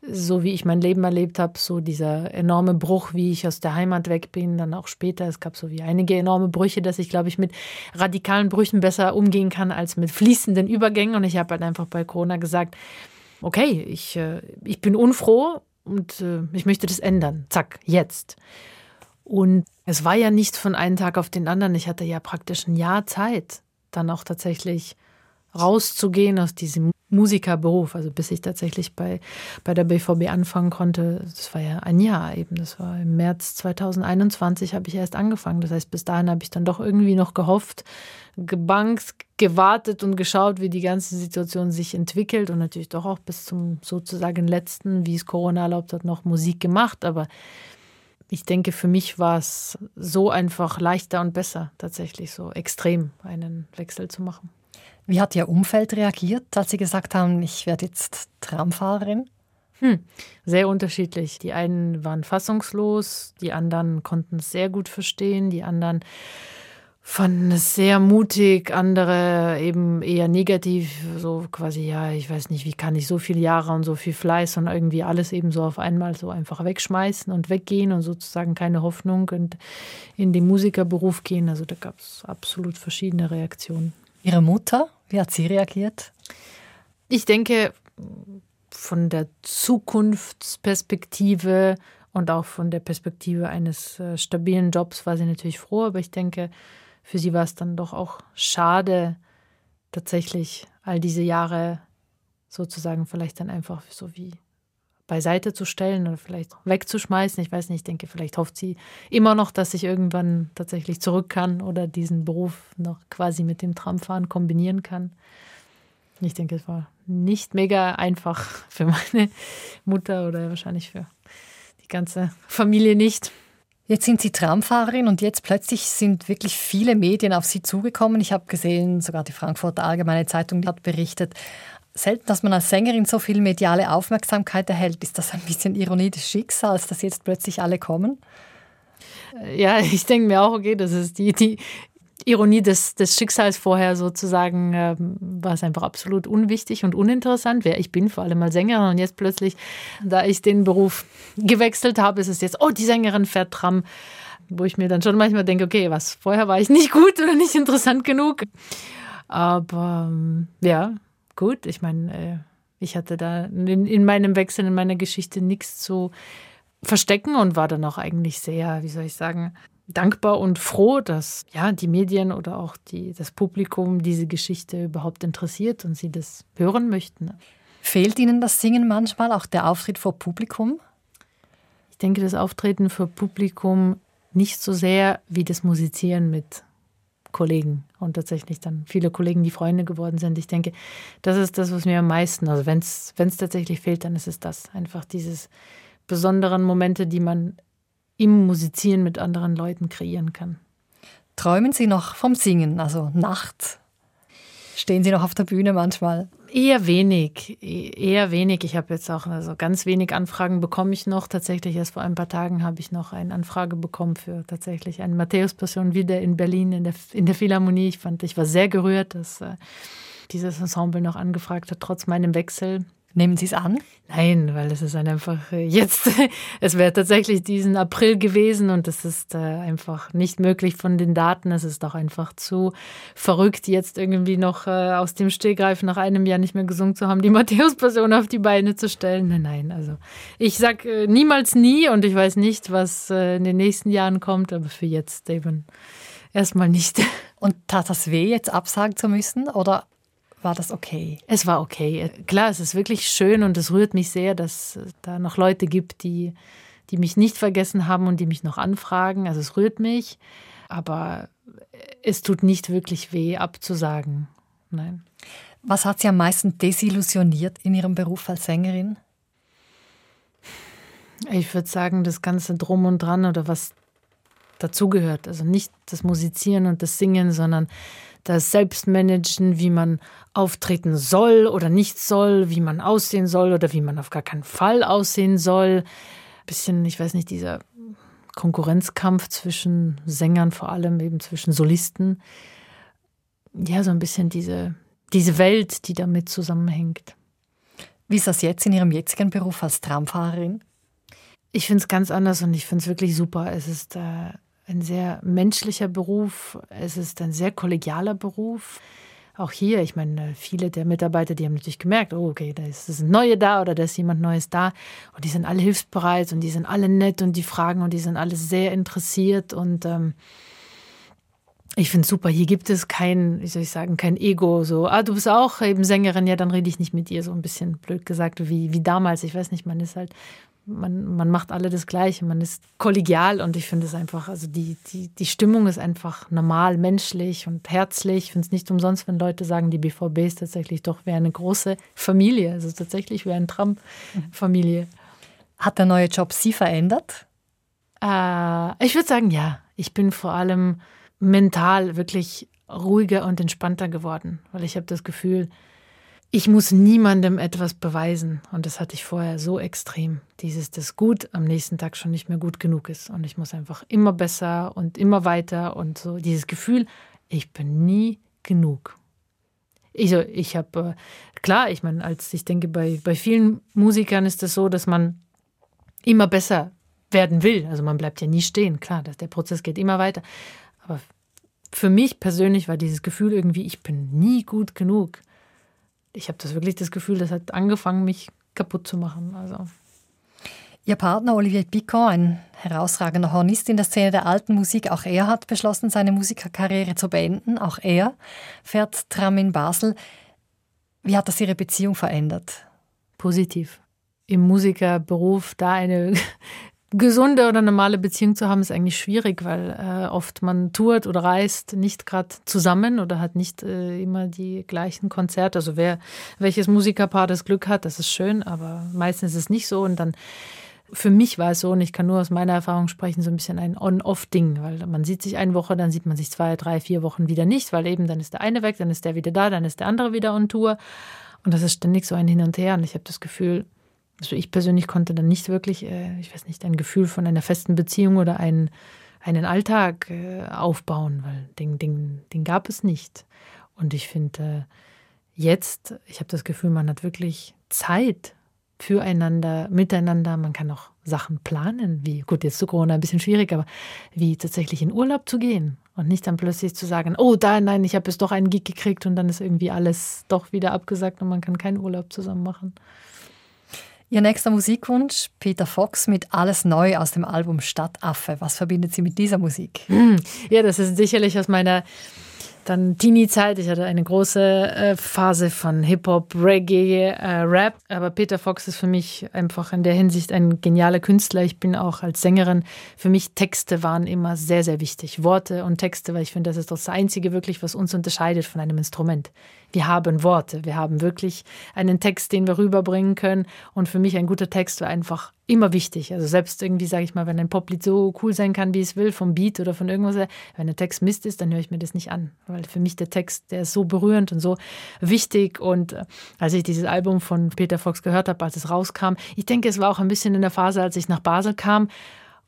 so wie ich mein Leben erlebt habe, so dieser enorme Bruch, wie ich aus der Heimat weg bin, dann auch später. Es gab so wie einige enorme Brüche, dass ich, glaube ich, mit radikalen Brüchen besser umgehen kann als mit fließenden Übergängen. Und ich habe halt einfach bei Corona gesagt, okay, ich, äh, ich bin unfroh und äh, ich möchte das ändern. Zack, jetzt. Und es war ja nicht von einem Tag auf den anderen. Ich hatte ja praktisch ein Jahr Zeit, dann auch tatsächlich rauszugehen aus diesem Musikerberuf. Also bis ich tatsächlich bei, bei der BVB anfangen konnte, das war ja ein Jahr eben. Das war im März 2021 habe ich erst angefangen. Das heißt, bis dahin habe ich dann doch irgendwie noch gehofft, gebankt, gewartet und geschaut, wie die ganze Situation sich entwickelt und natürlich doch auch bis zum sozusagen letzten, wie es Corona erlaubt hat, noch Musik gemacht. Aber ich denke, für mich war es so einfach leichter und besser, tatsächlich so extrem einen Wechsel zu machen. Wie hat Ihr Umfeld reagiert, als Sie gesagt haben, ich werde jetzt Tramfahrerin? Hm, sehr unterschiedlich. Die einen waren fassungslos, die anderen konnten es sehr gut verstehen, die anderen fanden es sehr mutig, andere eben eher negativ, so quasi, ja, ich weiß nicht, wie kann ich so viele Jahre und so viel Fleiß und irgendwie alles eben so auf einmal so einfach wegschmeißen und weggehen und sozusagen keine Hoffnung und in den Musikerberuf gehen. Also da gab es absolut verschiedene Reaktionen. Ihre Mutter, wie hat sie reagiert? Ich denke, von der Zukunftsperspektive Und auch von der Perspektive eines äh, stabilen Jobs war sie natürlich froh, aber ich denke, für sie war es dann doch auch schade, tatsächlich all diese Jahre sozusagen vielleicht dann einfach so wie beiseite zu stellen oder vielleicht wegzuschmeißen. Ich weiß nicht, ich denke, vielleicht hofft sie immer noch, dass ich irgendwann tatsächlich zurück kann oder diesen Beruf noch quasi mit dem Tramfahren kombinieren kann. Ich denke, es war nicht mega einfach für meine Mutter oder wahrscheinlich für die ganze Familie nicht. Jetzt sind Sie Tramfahrerin und jetzt plötzlich sind wirklich viele Medien auf Sie zugekommen. Ich habe gesehen, sogar die Frankfurter Allgemeine Zeitung hat berichtet, selten, dass man als Sängerin so viel mediale Aufmerksamkeit erhält. Ist das ein bisschen Ironie des Schicksals, dass jetzt plötzlich alle kommen? Ja, ich denke mir auch, okay, das ist die, die Ironie des, des Schicksals vorher sozusagen, äh, war es einfach absolut unwichtig und uninteressant, wer ich bin, vor allem als Sängerin. Und jetzt plötzlich, da ich den Beruf gewechselt habe, ist es jetzt, oh, die Sängerin fährt Tram wo ich mir dann schon manchmal denke, okay, was, vorher war ich nicht gut oder nicht interessant genug. Aber ähm, ja, gut. Ich meine, äh, ich hatte da in, in, meinem Wechsel, in meiner Geschichte nichts zu verstecken und war dann auch eigentlich sehr, wie soll ich sagen, dankbar und froh, dass ja die Medien oder auch die, das Publikum diese Geschichte überhaupt interessiert und sie das hören möchten. Fehlt Ihnen das Singen manchmal, auch der Auftritt vor Publikum? Ich denke, das Auftreten vor Publikum nicht so sehr wie das Musizieren mit Kollegen und tatsächlich dann viele Kollegen, die Freunde geworden sind. Ich denke, das ist das, was mir am meisten, also wenn es tatsächlich fehlt, dann ist es das. Einfach dieses besonderen Momente, die man im Musizieren mit anderen Leuten kreieren kann. Träumen Sie noch vom Singen, also nachts? Stehen Sie noch auf der Bühne manchmal? Eher wenig, eher wenig. Ich habe jetzt auch also ganz wenig Anfragen bekomme ich noch. Tatsächlich erst vor ein paar Tagen habe ich noch eine Anfrage bekommen für tatsächlich eine Matthäus-Passion wieder in Berlin in der, in der Philharmonie. Ich fand, ich war sehr gerührt, dass äh, dieses Ensemble noch angefragt hat, trotz meinem Wechsel. Nehmen Sie es an? Nein, weil es ist einfach äh, jetzt, es wäre tatsächlich diesen April gewesen und es ist äh, einfach nicht möglich von den Daten. Es ist auch einfach zu verrückt, jetzt irgendwie noch äh, aus dem Stehgreif nach einem Jahr nicht mehr gesungen zu haben, die Matthäus-Passion auf die Beine zu stellen. Nein, nein, also ich sag niemals nie und ich weiß nicht, was in den nächsten Jahren kommt, aber für jetzt eben erstmal nicht. Und tat das weh, jetzt absagen zu müssen? Oder war das okay? Es war okay. Klar, es ist wirklich schön und es rührt mich sehr, dass es da noch Leute gibt, die, die mich nicht vergessen haben und die mich noch anfragen. Also es rührt mich, aber es tut nicht wirklich weh, abzusagen. Nein. Was hat Sie am meisten desillusioniert in Ihrem Beruf als Sängerin? Ich würde sagen, das ganze Drum und Dran oder was dazugehört. Also nicht das Musizieren und das Singen, sondern das Selbstmanagen, wie man auftreten soll oder nicht soll, wie man aussehen soll oder wie man auf gar keinen Fall aussehen soll. Ein bisschen, ich weiß nicht, dieser Konkurrenzkampf zwischen Sängern, vor allem eben zwischen Solisten. Ja, so ein bisschen diese, diese Welt, die damit zusammenhängt. Wie ist das jetzt in Ihrem jetzigen Beruf als Tramfahrerin? Ich finde es ganz anders und ich finde es wirklich super. Es ist äh, ein sehr menschlicher Beruf. Es ist ein sehr kollegialer Beruf. Auch hier, ich meine, viele der Mitarbeiter, die haben natürlich gemerkt, oh, okay, da ist, ein Neue da oder da ist jemand Neues da. Und die sind alle hilfsbereit und die sind alle nett und die fragen und die sind alle sehr interessiert. Und ähm, ich finde es super. Hier gibt es kein, wie soll ich sagen, kein Ego. So, ah, du bist auch eben Sängerin, ja, dann rede ich nicht mit dir. So ein bisschen blöd gesagt, wie, wie damals. Ich weiß nicht, man ist halt man, man macht alle das Gleiche, man ist kollegial und ich finde es einfach, also die, die, die Stimmung ist einfach normal, menschlich und herzlich. Ich finde es nicht umsonst, wenn Leute sagen, die BVB ist tatsächlich doch wie eine große Familie, also tatsächlich wie eine Tram-Familie. Hat der neue Job Sie verändert? Äh, ich würde sagen, ja. Ich bin vor allem mental wirklich ruhiger und entspannter geworden, weil ich habe das Gefühl, ich muss niemandem etwas beweisen. Und das hatte ich vorher so extrem. Dieses, das gut am nächsten Tag schon nicht mehr gut genug ist. Und ich muss einfach immer besser und immer weiter und so dieses Gefühl, ich bin nie genug. Ich, ich habe, äh, klar, ich meine, als ich denke, bei, bei vielen Musikern ist es das so, dass man immer besser werden will. Also man bleibt ja nie stehen, klar, der Prozess geht immer weiter. Aber für mich persönlich war dieses Gefühl irgendwie, ich bin nie gut genug ich habe das wirklich das Gefühl, das hat angefangen, mich kaputt zu machen. Also. Ihr Partner Olivier Picot, ein herausragender Hornist in der Szene der alten Musik, auch er hat beschlossen, seine Musikerkarriere zu beenden. Auch er fährt Tram in Basel. Wie hat das Ihre Beziehung verändert? Positiv. Im Musikerberuf da eine gesunde oder normale Beziehung zu haben, ist eigentlich schwierig, weil äh, oft man tourt oder reist nicht gerade zusammen oder hat nicht äh, immer die gleichen Konzerte. Also wer welches Musikerpaar das Glück hat, das ist schön, aber meistens ist es nicht so und dann für mich war es so, und ich kann nur aus meiner Erfahrung sprechen, so ein bisschen ein On-Off-Ding, weil man sieht sich eine Woche, dann sieht man sich zwei, drei, vier Wochen wieder nicht, weil eben dann ist der eine weg, dann ist der wieder da, dann ist der andere wieder on Tour. Und das ist ständig so ein Hin und Her. Und ich habe das Gefühl, also ich persönlich konnte dann nicht wirklich, äh, ich weiß nicht, ein Gefühl von einer festen Beziehung oder einen, einen Alltag äh, aufbauen, weil den, den, den gab es nicht. Und ich finde, jetzt, ich habe das Gefühl, man hat wirklich Zeit füreinander, miteinander. Man kann auch Sachen planen, wie, gut, jetzt zu Corona ein bisschen schwierig, aber wie tatsächlich in Urlaub zu gehen und nicht dann plötzlich zu sagen, oh, da, nein, ich habe jetzt doch einen Gig gekriegt und dann ist irgendwie alles doch wieder abgesagt und man kann keinen Urlaub zusammen machen. Ihr nächster Musikwunsch, Peter Fox mit Alles Neu aus dem Album Stadtaffe. Was verbindet Sie mit dieser Musik? Hm, ja, das ist sicherlich aus meiner dann Teenie-Zeit. Ich hatte eine große äh, Phase von Hip-Hop, Reggae, äh, Rap. Aber Peter Fox ist für mich einfach in der Hinsicht ein genialer Künstler. Ich bin auch als Sängerin, für mich Texte waren immer sehr, sehr wichtig. Worte und Texte, weil ich finde, das ist das Einzige wirklich, was uns unterscheidet von einem Instrument wir haben Worte, wir haben wirklich einen Text, den wir rüberbringen können. Und für mich ein guter Text war einfach immer wichtig. Also selbst irgendwie, sage ich mal, wenn ein Poplied so cool sein kann, wie es will, vom Beat oder von irgendwas, wenn der Text Mist ist, dann höre ich mir das nicht an. Weil für mich der Text, der ist so berührend und so wichtig. Und äh, als ich dieses Album von Peter Fox gehört habe, als es rauskam, ich denke, es war auch ein bisschen in der Phase, als ich nach Basel kam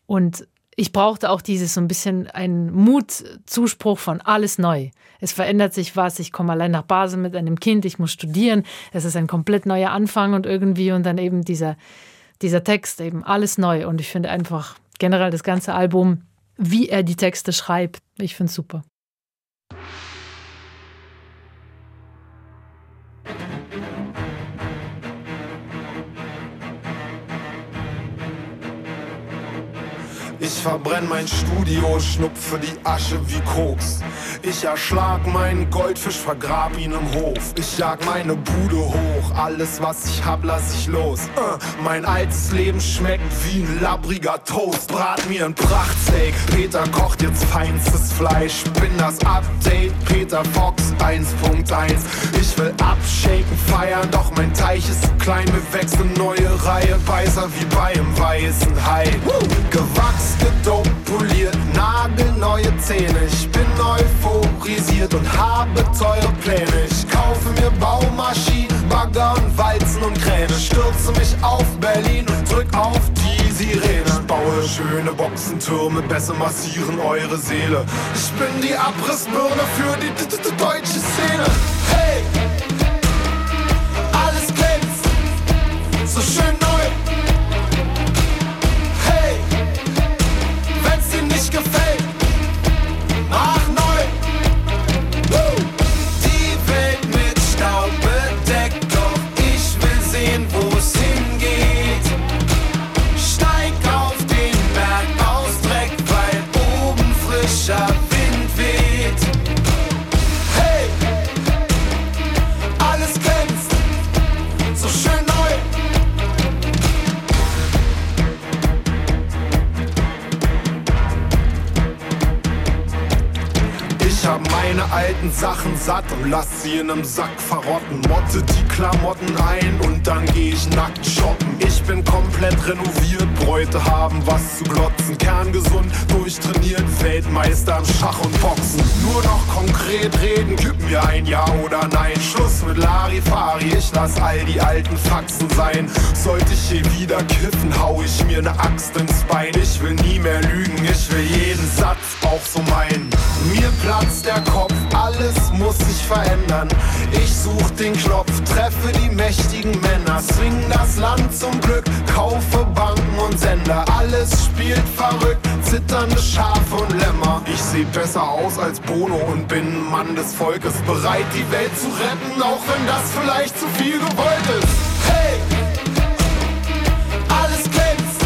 und ich brauchte auch dieses so ein bisschen einen Mutzuspruch von alles neu. Es verändert sich was. Ich komme allein nach Basel mit einem Kind. Ich muss studieren. Es ist ein komplett neuer Anfang und irgendwie und dann eben dieser, dieser Text eben alles neu. Und ich finde einfach generell das ganze Album, wie er die Texte schreibt, ich finde es super. Ich verbrenn mein Studio, schnupfe die Asche wie Koks. Ich erschlag meinen Goldfisch, vergrab ihn im Hof. Ich jag meine Bude hoch, alles was ich hab, lass ich los. Uh, mein altes Leben schmeckt wie ein labriger Toast. Brat mir ein Prachtsteak, Peter kocht jetzt feinstes Fleisch. Bin das Update, Peter Fox 1.1. Ich will abshaken, feiern, doch mein Teich ist zu klein. Wir wechseln neue Reihe, Beißer wie beim weißen Hai. Gewachsen gedopt, poliert, nagelneue Zähne. Ich bin euphorisiert und habe teure Pläne. Ich kaufe mir Baumaschinen, Bagger und Walzen und Kräne. Stürze mich auf Berlin und drück auf die Sirene. Ich baue schöne Boxentürme, besser massieren eure Seele. Ich bin die Abrissbirne für die deutsche Szene. Hey! Alles glänzt, so schön your face. Alten Sachen satt und lass sie in nem Sack verrotten. Motte die Klamotten ein und dann geh ich nackt shoppen. Ich bin komplett renoviert, Bräute haben was zu glotzen. Kerngesund, durchtrainiert, Weltmeister im Schach und Boxen. Nur noch konkret reden, gib mir ein Ja oder Nein. Schluss mit Larifari, ich lass all die alten Faxen sein. Sollte ich hier wieder kiffen, hau ich mir ne Axt ins Bein. Ich will nie mehr lügen, ich will jeden Satz auch so meinen. Mir platzt der Kopf, alles muss sich verändern. Ich such den Knopf, treffe die mächtigen Männer, swing das Land zum Glück, kaufe Banken und Sender. Alles spielt verrückt, zitternde Schafe und Lämmer. Ich seh besser aus als Bono und bin ein Mann des Volkes, bereit die Welt zu retten, auch wenn das vielleicht zu viel gewollt ist. Hey! Alles glänzt,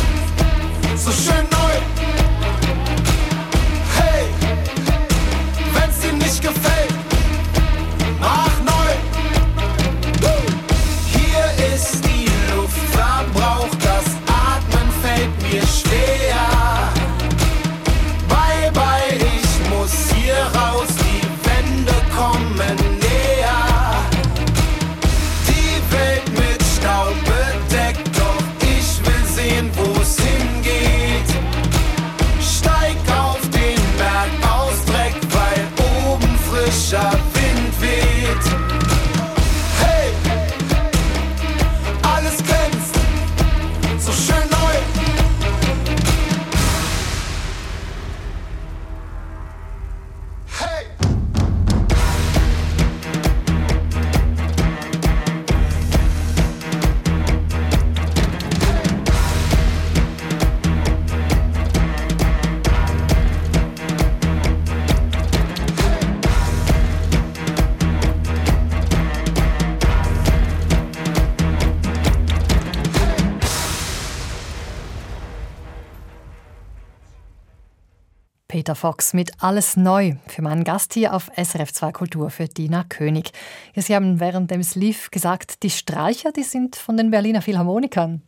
Peter Fox mit Alles neu für meinen Gast hier auf SRF 2 Kultur für Dina König. Ja, Sie haben während dem Sleeve gesagt, die Streicher, die sind von den Berliner Philharmonikern.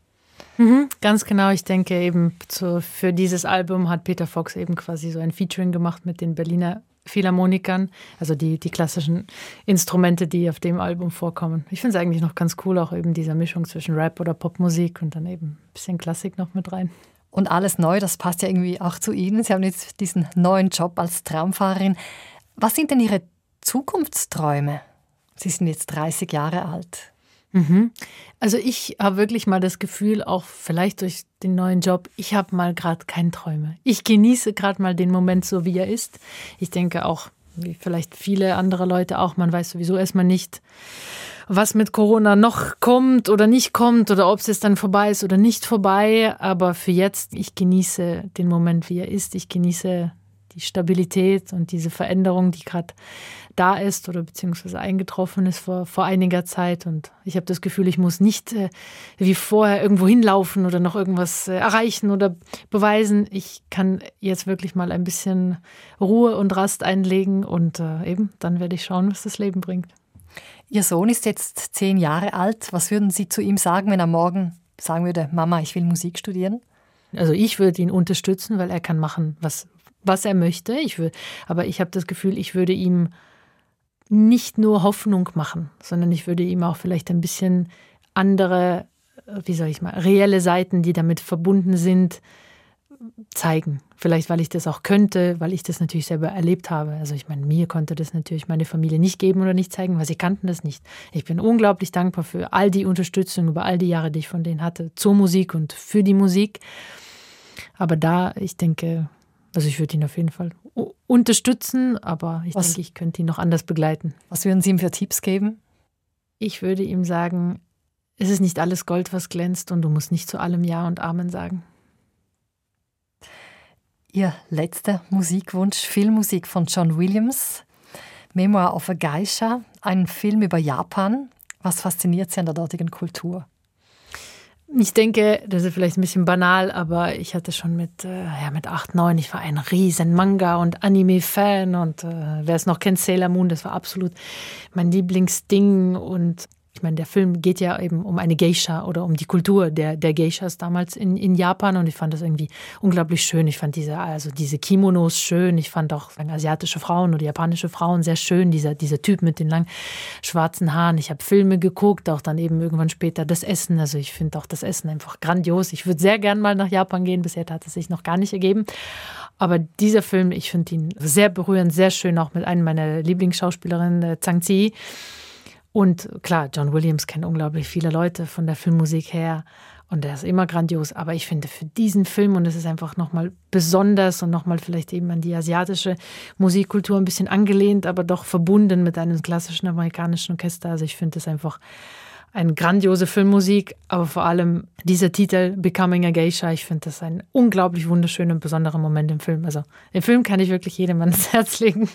Mhm, ganz genau. Ich denke eben zu, für dieses Album hat Peter Fox eben quasi so ein Featuring gemacht mit den Berliner Philharmonikern, also die, die klassischen Instrumente, die auf dem Album vorkommen. Ich finde es eigentlich noch ganz cool, auch eben diese Mischung zwischen Rap oder Popmusik und dann eben ein bisschen Klassik noch mit rein. Und alles neu, das passt ja irgendwie auch zu Ihnen. Sie haben jetzt diesen neuen Job als Traumfahrerin. Was sind denn Ihre Zukunftsträume? Sie sind jetzt 30 Jahre alt. Mhm. Also ich habe wirklich mal das Gefühl, auch vielleicht durch den neuen Job, ich habe mal gerade keine Träume. Ich genieße gerade mal den Moment so, wie er ist. Ich denke auch, wie vielleicht viele andere Leute auch, man weiß sowieso erstmal nicht, was mit Corona noch kommt oder nicht kommt oder ob es jetzt dann vorbei ist oder nicht vorbei. Aber für jetzt, ich genieße den Moment, wie er ist. Ich genieße die Stabilität und diese Veränderung, die gerade da ist oder beziehungsweise eingetroffen ist vor, vor einiger Zeit. Und ich habe das Gefühl, ich muss nicht äh, wie vorher irgendwo hinlaufen oder noch irgendwas äh, erreichen oder beweisen. Ich kann jetzt wirklich mal ein bisschen Ruhe und Rast einlegen und äh, eben dann werde ich schauen, was das Leben bringt. Ihr Sohn ist jetzt zehn Jahre alt. Was würden Sie zu ihm sagen, wenn er morgen sagen würde, Mama, ich will Musik studieren? Also ich würde ihn unterstützen, weil er kann machen, was, was er möchte. Ich will, aber ich habe das Gefühl, ich würde ihm nicht nur Hoffnung machen, sondern ich würde ihm auch vielleicht ein bisschen andere, wie soll ich mal, reelle Seiten, die damit verbunden sind, zeigen. Vielleicht, weil ich das auch könnte, weil ich das natürlich selber erlebt habe. Also ich meine, mir konnte das natürlich meine Familie nicht geben oder nicht zeigen, weil sie kannten das nicht. Ich bin unglaublich dankbar für all die Unterstützung über all die Jahre, die ich von denen hatte, zur Musik und für die Musik. Aber da, ich denke, also ich würde ihn auf jeden Fall unterstützen, aber ich was, denke, ich könnte ihn noch anders begleiten. Was würden Sie ihm für Tipps geben? Ich würde ihm sagen, es ist nicht alles Gold, was glänzt und du musst nicht zu allem Ja und Amen sagen. Ihr letzter Musikwunsch, Filmmusik von John Williams, Memoir of a Geisha, ein Film über Japan. Was fasziniert Sie an der dortigen Kultur? Ich denke, das ist vielleicht ein bisschen banal, aber ich hatte schon mit, äh, ja, mit 8, 9, ich war ein riesen Manga- und Anime-Fan und äh, wer es noch kennt, Sailor Moon, das war absolut mein Lieblingsding und ich meine, der Film geht ja eben um eine Geisha oder um die Kultur der, der Geishas damals in, in Japan und ich fand das irgendwie unglaublich schön. Ich fand diese, also diese Kimonos schön. Ich fand auch asiatische Frauen oder japanische Frauen sehr schön. Dieser, dieser Typ mit den langen schwarzen Haaren. Ich habe Filme geguckt, auch dann eben irgendwann später das Essen. Also ich finde auch das Essen einfach grandios. Ich würde sehr gern mal nach Japan gehen. Bisher hat es sich noch gar nicht ergeben. Aber dieser Film, ich finde ihn sehr berührend, sehr schön, auch mit einem meiner Lieblingsschauspielerinnen, äh, Zhang Zi. Und klar, John Williams kennt unglaublich viele Leute von der Filmmusik her und der ist immer grandios. Aber ich finde für diesen Film, und es ist einfach nochmal besonders und nochmal vielleicht eben an die asiatische Musikkultur ein bisschen angelehnt, aber doch verbunden mit einem klassischen amerikanischen Orchester. Also ich finde es einfach eine grandiose Filmmusik, aber vor allem dieser Titel Becoming a Geisha, ich finde das ein unglaublich wunderschöner und besonderer Moment im Film. Also den Film kann ich wirklich jedem ans Herz legen.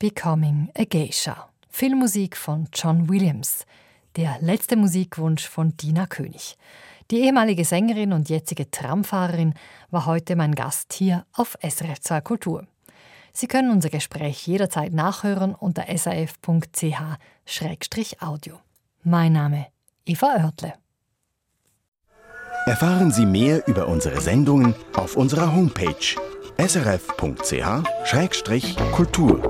Becoming a Geisha. Filmmusik von John Williams. Der letzte Musikwunsch von Dina König. Die ehemalige Sängerin und jetzige Tramfahrerin war heute mein Gast hier auf SRF 2 Kultur. Sie können unser Gespräch jederzeit nachhören unter saf.ch-audio. Mein Name Eva Oertle. Erfahren Sie mehr über unsere Sendungen auf unserer Homepage srf.ch-kultur.